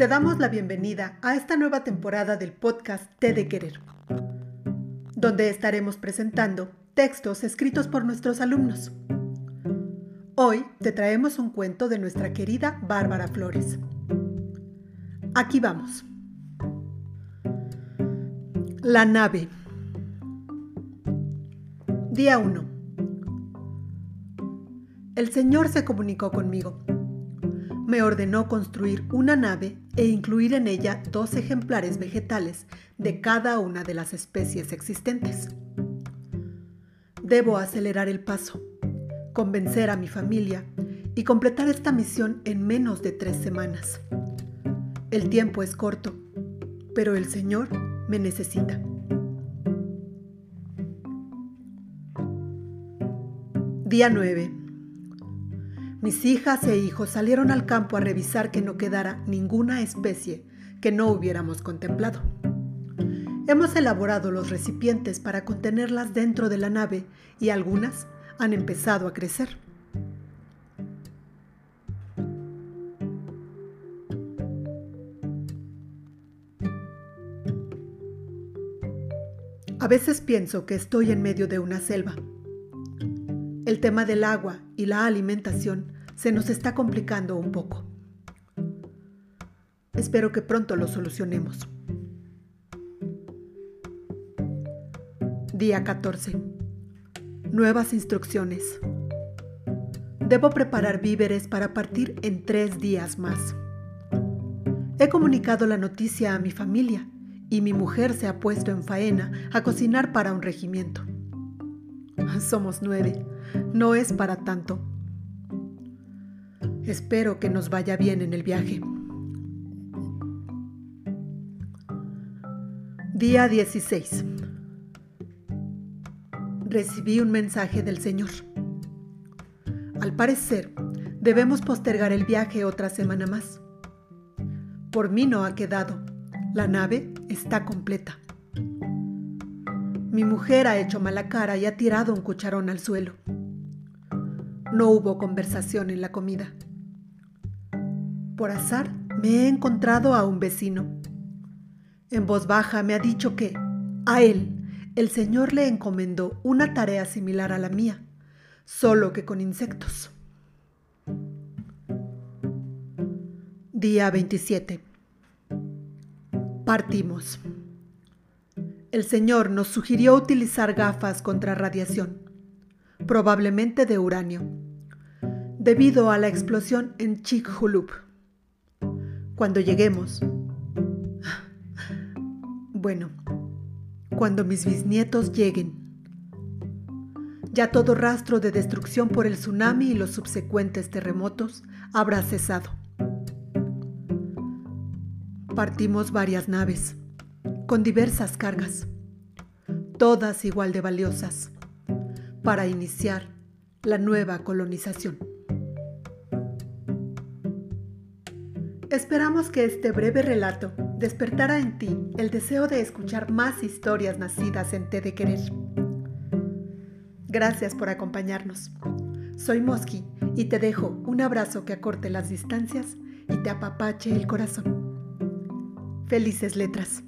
Te damos la bienvenida a esta nueva temporada del podcast Té de Querer, donde estaremos presentando textos escritos por nuestros alumnos. Hoy te traemos un cuento de nuestra querida Bárbara Flores. Aquí vamos. La nave. Día 1. El Señor se comunicó conmigo. Me ordenó construir una nave e incluir en ella dos ejemplares vegetales de cada una de las especies existentes. Debo acelerar el paso, convencer a mi familia y completar esta misión en menos de tres semanas. El tiempo es corto, pero el Señor me necesita. Día 9. Mis hijas e hijos salieron al campo a revisar que no quedara ninguna especie que no hubiéramos contemplado. Hemos elaborado los recipientes para contenerlas dentro de la nave y algunas han empezado a crecer. A veces pienso que estoy en medio de una selva el tema del agua y la alimentación se nos está complicando un poco. Espero que pronto lo solucionemos. Día 14. Nuevas instrucciones. Debo preparar víveres para partir en tres días más. He comunicado la noticia a mi familia y mi mujer se ha puesto en faena a cocinar para un regimiento. Somos nueve no es para tanto. Espero que nos vaya bien en el viaje. Día 16. Recibí un mensaje del Señor. Al parecer, debemos postergar el viaje otra semana más. Por mí no ha quedado. La nave está completa. Mi mujer ha hecho mala cara y ha tirado un cucharón al suelo. No hubo conversación en la comida. Por azar, me he encontrado a un vecino. En voz baja me ha dicho que, a él, el Señor le encomendó una tarea similar a la mía, solo que con insectos. Día 27. Partimos. El Señor nos sugirió utilizar gafas contra radiación probablemente de uranio, debido a la explosión en Chicxulub. Cuando lleguemos, bueno, cuando mis bisnietos lleguen, ya todo rastro de destrucción por el tsunami y los subsecuentes terremotos habrá cesado. Partimos varias naves, con diversas cargas, todas igual de valiosas para iniciar la nueva colonización. Esperamos que este breve relato despertara en ti el deseo de escuchar más historias nacidas en Té de Querer. Gracias por acompañarnos. Soy Mosqui y te dejo un abrazo que acorte las distancias y te apapache el corazón. Felices letras.